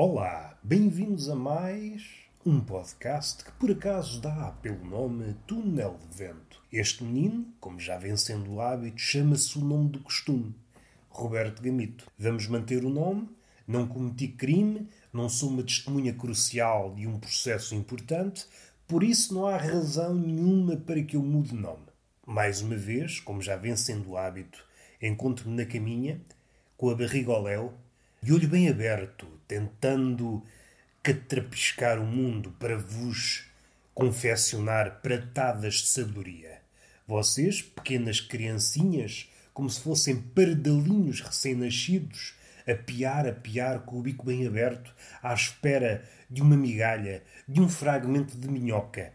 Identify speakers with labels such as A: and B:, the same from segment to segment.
A: Olá, bem-vindos a mais um podcast que por acaso dá pelo nome Túnel de Vento. Este menino, como já vem sendo o hábito, chama-se o nome do costume, Roberto Gamito. Vamos manter o nome, não cometi crime, não sou uma testemunha crucial de um processo importante, por isso não há razão nenhuma para que eu mude nome. Mais uma vez, como já vem sendo o hábito, encontro-me na caminha, com a barriga ao léu, de olho bem aberto, tentando catrapiscar o mundo para vos confeccionar pratadas de sabedoria. Vocês, pequenas criancinhas, como se fossem pardalinhos recém-nascidos, a piar, a piar, com o bico bem aberto, à espera de uma migalha, de um fragmento de minhoca.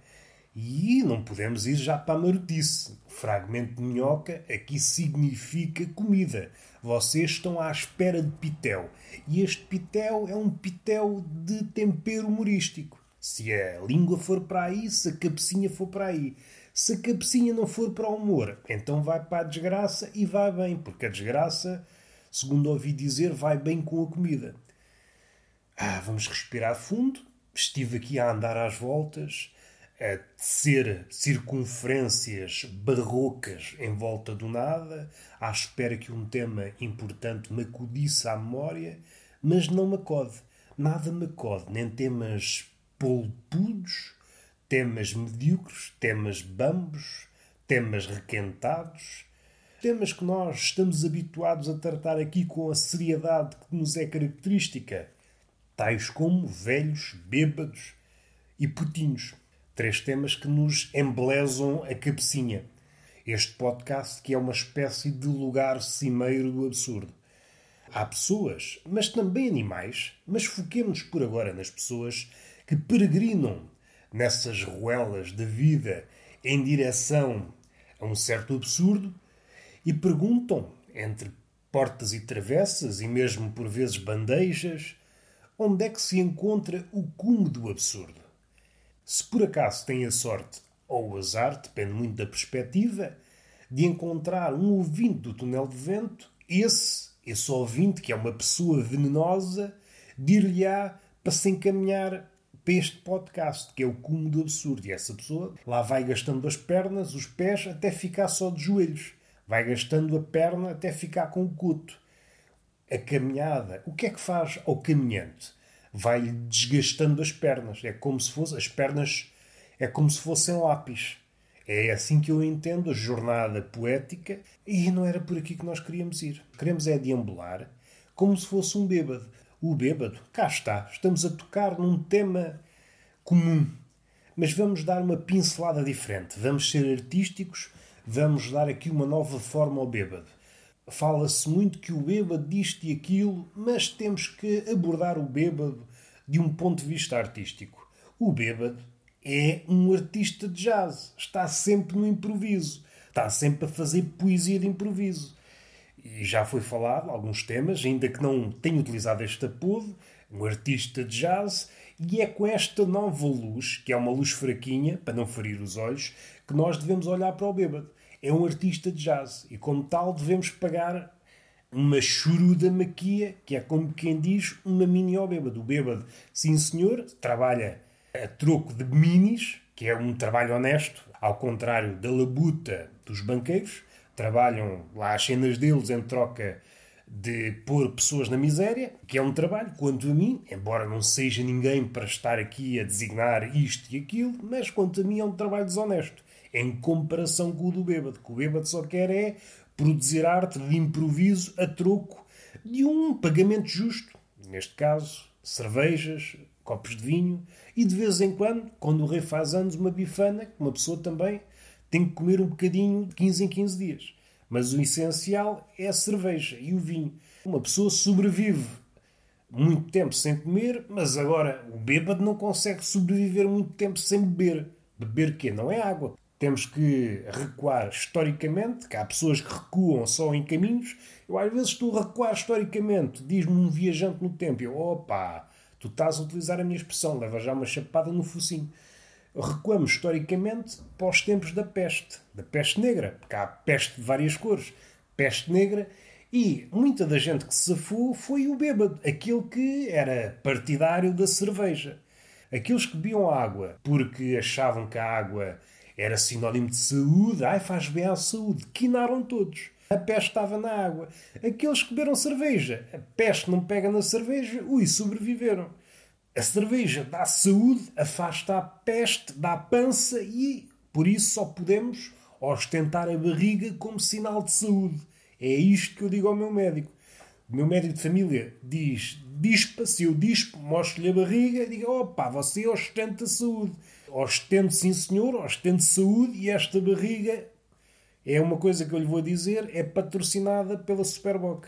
A: E não podemos ir já para a marotice. Fragmento de minhoca aqui significa comida. Vocês estão à espera de pitel. E este pitel é um pitel de tempero humorístico. Se a língua for para aí, se a cabecinha for para aí. Se a cabecinha não for para o humor, então vai para a desgraça e vai bem, porque a desgraça, segundo ouvi dizer, vai bem com a comida. Ah, vamos respirar fundo. Estive aqui a andar às voltas a tecer circunferências barrocas em volta do nada, à espera que um tema importante me acudisse à memória, mas não me acode. Nada me acode, nem temas polpudos, temas medíocres, temas bambos, temas requentados, temas que nós estamos habituados a tratar aqui com a seriedade que nos é característica, tais como velhos, bêbados e putinhos. Três temas que nos embelezam a cabecinha. Este podcast que é uma espécie de lugar cimeiro do absurdo. Há pessoas, mas também animais, mas foquemos por agora nas pessoas que peregrinam nessas ruelas da vida em direção a um certo absurdo e perguntam, entre portas e travessas e mesmo por vezes bandejas, onde é que se encontra o cume do absurdo. Se por acaso tem a sorte, ou o azar, depende muito da perspectiva, de encontrar um ouvinte do túnel de vento, esse, esse ouvinte, que é uma pessoa venenosa, dir-lhe-á para se encaminhar para este podcast, que é o cume do absurdo. E essa pessoa lá vai gastando as pernas, os pés, até ficar só de joelhos. Vai gastando a perna até ficar com o coto. A caminhada, o que é que faz ao caminhante? Vai-lhe desgastando as pernas. É como se fosse as pernas é como se fossem lápis. É assim que eu entendo a jornada poética e não era por aqui que nós queríamos ir. Queremos é deambular como se fosse um bêbado. O bêbado, cá está, estamos a tocar num tema comum, mas vamos dar uma pincelada diferente. Vamos ser artísticos, vamos dar aqui uma nova forma ao bêbado. Fala-se muito que o bêbado disto e aquilo, mas temos que abordar o bêbado de um ponto de vista artístico. O bêbado é um artista de jazz, está sempre no improviso, está sempre a fazer poesia de improviso. E já foi falado alguns temas, ainda que não tenha utilizado este apodo, um artista de jazz, e é com esta nova luz, que é uma luz fraquinha, para não ferir os olhos, que nós devemos olhar para o bêbado é um artista de jazz. E, como tal, devemos pagar uma churuda maquia, que é como quem diz uma mini ao bêbado. O bêbado, sim senhor, trabalha a troco de minis, que é um trabalho honesto, ao contrário da labuta dos banqueiros, trabalham lá as cenas deles em troca de pôr pessoas na miséria, que é um trabalho, quanto a mim, embora não seja ninguém para estar aqui a designar isto e aquilo, mas quanto a mim é um trabalho desonesto em comparação com o do bêbado, que o bêbado só quer é produzir arte de improviso a troco de um pagamento justo. Neste caso, cervejas, copos de vinho e de vez em quando, quando o rei faz anos, uma bifana, que uma pessoa também tem que comer um bocadinho de 15 em 15 dias. Mas o essencial é a cerveja e o vinho. Uma pessoa sobrevive muito tempo sem comer, mas agora o bêbado não consegue sobreviver muito tempo sem beber. Beber quê? Não é água. Temos que recuar historicamente, que há pessoas que recuam só em caminhos. Eu às vezes estou a recuar historicamente, diz-me um viajante no tempo. Eu, opa, tu estás a utilizar a minha expressão, leva já uma chapada no focinho. Recuamos historicamente para os tempos da peste, da peste negra, porque há peste de várias cores. Peste negra E muita da gente que se safou foi o bêbado, aquele que era partidário da cerveja. Aqueles que bebiam água porque achavam que a água era sinónimo de saúde, ai faz bem à saúde, quinaram todos. A peste estava na água. Aqueles que beberam cerveja, a peste não pega na cerveja, ui, sobreviveram. A cerveja dá saúde, afasta a peste, dá pança e por isso só podemos ostentar a barriga como sinal de saúde. É isto que eu digo ao meu médico. O meu médico de família diz: dispa, se eu dispo, mostro-lhe a barriga, diga: opa, você ostenta saúde. Ostento, sim senhor, ostento saúde e esta barriga é uma coisa que eu lhe vou dizer, é patrocinada pela Superboc.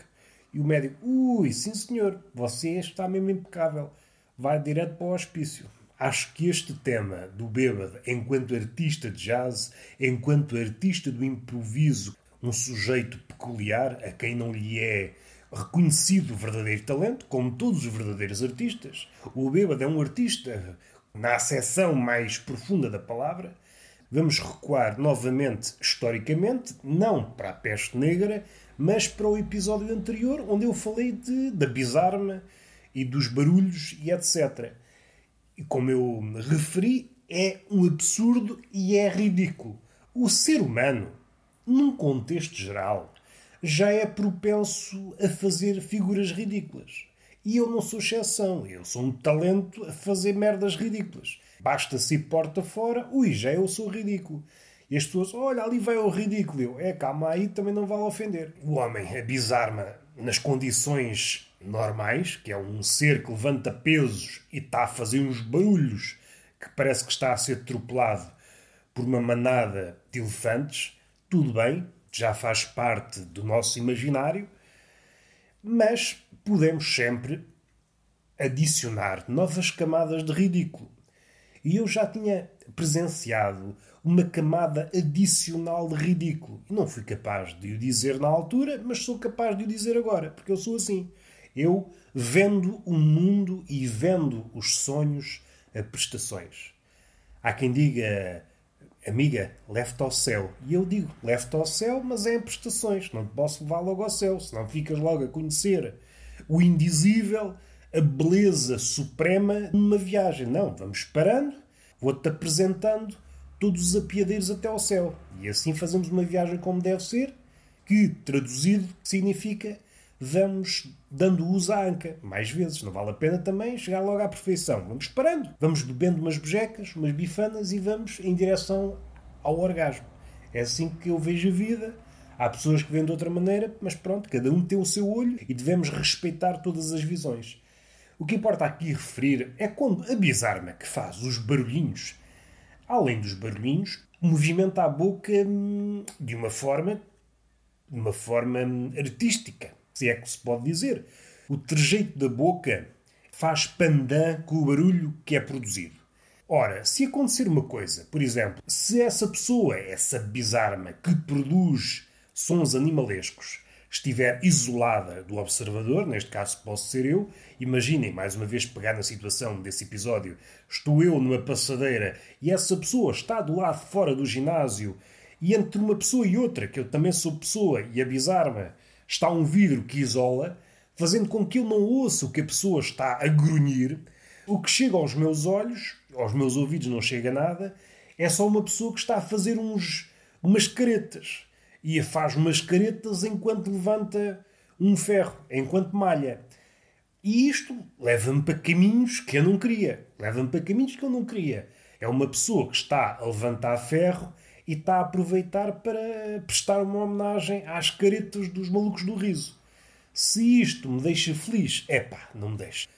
A: E o médico: ui, sim senhor, você está mesmo impecável. Vai direto para o hospício. Acho que este tema do bêbado enquanto artista de jazz, enquanto artista do improviso, um sujeito peculiar a quem não lhe é reconhecido o verdadeiro talento, como todos os verdadeiros artistas. O bêbado é um artista na acessão mais profunda da palavra. Vamos recuar novamente historicamente, não para a peste negra, mas para o episódio anterior, onde eu falei de, da bizarma e dos barulhos e etc. E como eu me referi, é um absurdo e é ridículo. O ser humano num contexto geral, já é propenso a fazer figuras ridículas. E eu não sou exceção, eu sou um talento a fazer merdas ridículas. Basta se porta fora, ui, já eu sou ridículo. E as pessoas, olha, ali vai o ridículo. Eu, é, calma aí, também não vale ofender. O homem, a bizarma, nas condições normais, que é um ser que levanta pesos e está a fazer uns barulhos que parece que está a ser atropelado por uma manada de elefantes, tudo bem, já faz parte do nosso imaginário, mas podemos sempre adicionar novas camadas de ridículo. E eu já tinha presenciado uma camada adicional de ridículo. Não fui capaz de o dizer na altura, mas sou capaz de o dizer agora, porque eu sou assim. Eu vendo o mundo e vendo os sonhos a prestações. Há quem diga amiga, leve-te ao céu. E eu digo, leve-te ao céu, mas é em prestações. Não te posso levar logo ao céu, senão ficas logo a conhecer o indizível, a beleza suprema numa viagem. Não, vamos parando, vou-te apresentando todos os apiadeiros até ao céu. E assim fazemos uma viagem como deve ser, que, traduzido, significa vamos dando uso à anca. Mais vezes, não vale a pena também chegar logo à perfeição. Vamos parando, vamos bebendo umas bejecas, umas bifanas e vamos em direção ao orgasmo. É assim que eu vejo a vida. Há pessoas que veem de outra maneira, mas pronto, cada um tem o seu olho e devemos respeitar todas as visões. O que importa aqui referir é quando a bizarma que faz os barulhinhos, além dos barulhinhos, movimenta a boca hum, de uma forma, de uma forma hum, artística se é que se pode dizer. O trejeito da boca faz pandan com o barulho que é produzido. Ora, se acontecer uma coisa, por exemplo, se essa pessoa, essa bizarma que produz sons animalescos, estiver isolada do observador, neste caso posso ser eu, imaginem, mais uma vez pegar na situação desse episódio, estou eu numa passadeira e essa pessoa está do lado fora do ginásio e entre uma pessoa e outra, que eu também sou pessoa, e a bizarma está um vidro que isola, fazendo com que eu não ouça o que a pessoa está a grunhir. O que chega aos meus olhos, aos meus ouvidos não chega nada, é só uma pessoa que está a fazer uns, umas caretas. E faz umas caretas enquanto levanta um ferro, enquanto malha. E isto leva-me para caminhos que eu não queria. Leva-me para caminhos que eu não queria. É uma pessoa que está a levantar ferro e está a aproveitar para prestar uma homenagem às caretas dos malucos do riso. Se isto me deixa feliz, é não me deixa.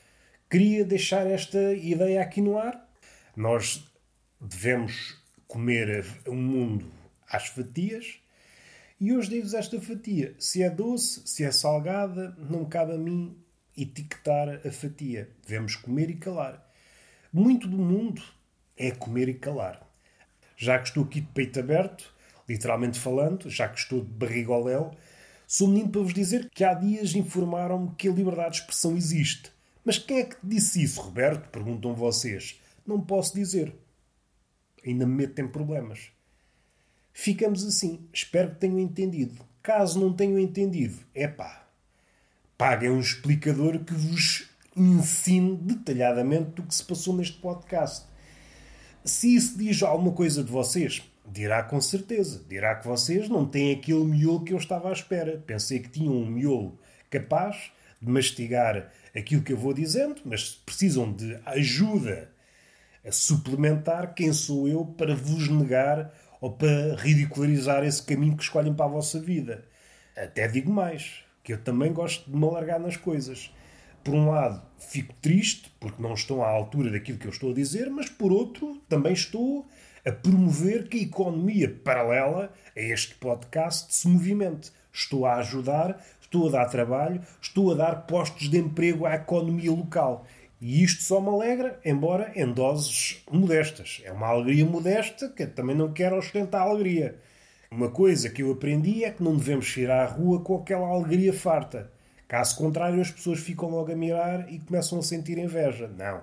A: Queria deixar esta ideia aqui no ar. Nós devemos comer o mundo às fatias. E hoje digo-vos esta fatia. Se é doce, se é salgada, não cabe a mim etiquetar a fatia. Devemos comer e calar. Muito do mundo é comer e calar já que estou aqui de peito aberto, literalmente falando, já que estou de barriga sou menino para vos dizer que há dias informaram-me que a liberdade de expressão existe. Mas quem é que disse isso, Roberto? Perguntam vocês. Não posso dizer. Ainda me meto em problemas. Ficamos assim. Espero que tenham entendido. Caso não tenham entendido, é pá, paguem um explicador que vos ensine detalhadamente do que se passou neste podcast. Se isso diz alguma coisa de vocês, dirá com certeza. Dirá que vocês não têm aquele miolo que eu estava à espera. Pensei que tinham um miolo capaz de mastigar aquilo que eu vou dizendo, mas precisam de ajuda a suplementar quem sou eu para vos negar ou para ridicularizar esse caminho que escolhem para a vossa vida. Até digo mais, que eu também gosto de me alargar nas coisas. Por um lado, fico triste porque não estou à altura daquilo que eu estou a dizer, mas por outro, também estou a promover que a economia paralela a este podcast se movimente. Estou a ajudar, estou a dar trabalho, estou a dar postos de emprego à economia local. E isto só me alegra, embora em doses modestas. É uma alegria modesta que também não quero ostentar a alegria. Uma coisa que eu aprendi é que não devemos ir à rua com aquela alegria farta. Caso contrário, as pessoas ficam logo a mirar e começam a sentir inveja. Não.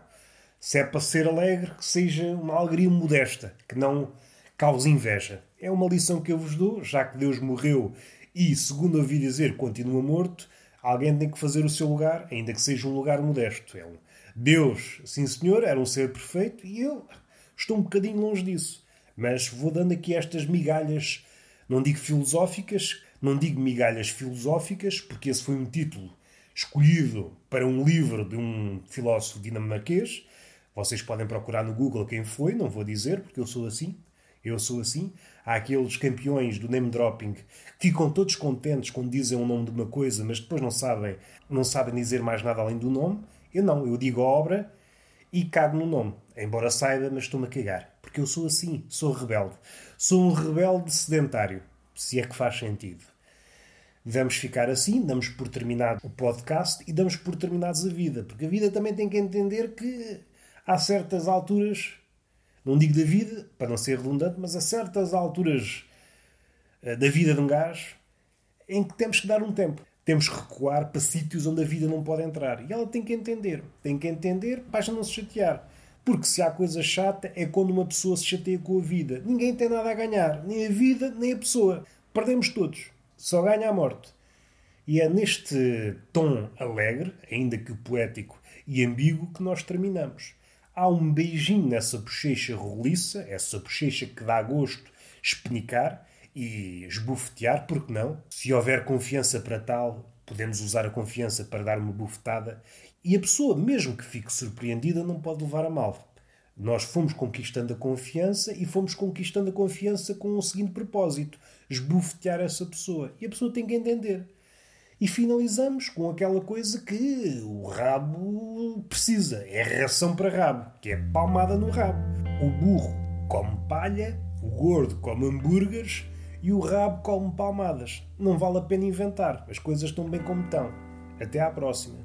A: Se é para ser alegre, que seja uma alegria modesta, que não cause inveja. É uma lição que eu vos dou, já que Deus morreu e, segundo ouvi dizer, continua morto, alguém tem que fazer o seu lugar, ainda que seja um lugar modesto. É um Deus, sim senhor, era um ser perfeito e eu estou um bocadinho longe disso. Mas vou dando aqui estas migalhas, não digo filosóficas, não digo migalhas filosóficas, porque esse foi um título escolhido para um livro de um filósofo dinamarquês. Vocês podem procurar no Google quem foi, não vou dizer, porque eu sou assim. Eu sou assim. Há aqueles campeões do name dropping que ficam todos contentes quando dizem o nome de uma coisa, mas depois não sabem, não sabem dizer mais nada além do nome. Eu não, eu digo obra e cago no nome. Embora saiba, mas estou-me a cagar. Porque eu sou assim, sou rebelde. Sou um rebelde sedentário, se é que faz sentido. Vamos ficar assim, damos por terminado o podcast e damos por terminados a vida. Porque a vida também tem que entender que há certas alturas, não digo da vida, para não ser redundante, mas há certas alturas eh, da vida de um gajo em que temos que dar um tempo temos que recuar para sítios onde a vida não pode entrar. E ela tem que entender. Tem que entender para não se chatear. Porque se há coisa chata é quando uma pessoa se chateia com a vida. Ninguém tem nada a ganhar. Nem a vida, nem a pessoa. Perdemos todos. Só ganha a morte. E é neste tom alegre, ainda que poético e ambíguo, que nós terminamos. Há um beijinho nessa bochecha roliça, essa bochecha que dá gosto espenicar, e esbufetear, porque não? Se houver confiança para tal, podemos usar a confiança para dar uma bufetada e a pessoa, mesmo que fique surpreendida, não pode levar a mal. Nós fomos conquistando a confiança e fomos conquistando a confiança com o seguinte propósito: esbufetear essa pessoa. E a pessoa tem que entender. E finalizamos com aquela coisa que o rabo precisa: é ração para rabo, que é palmada no rabo. O burro come palha, o gordo come hambúrgueres e o rabo come palmadas. Não vale a pena inventar, as coisas estão bem como estão. Até à próxima.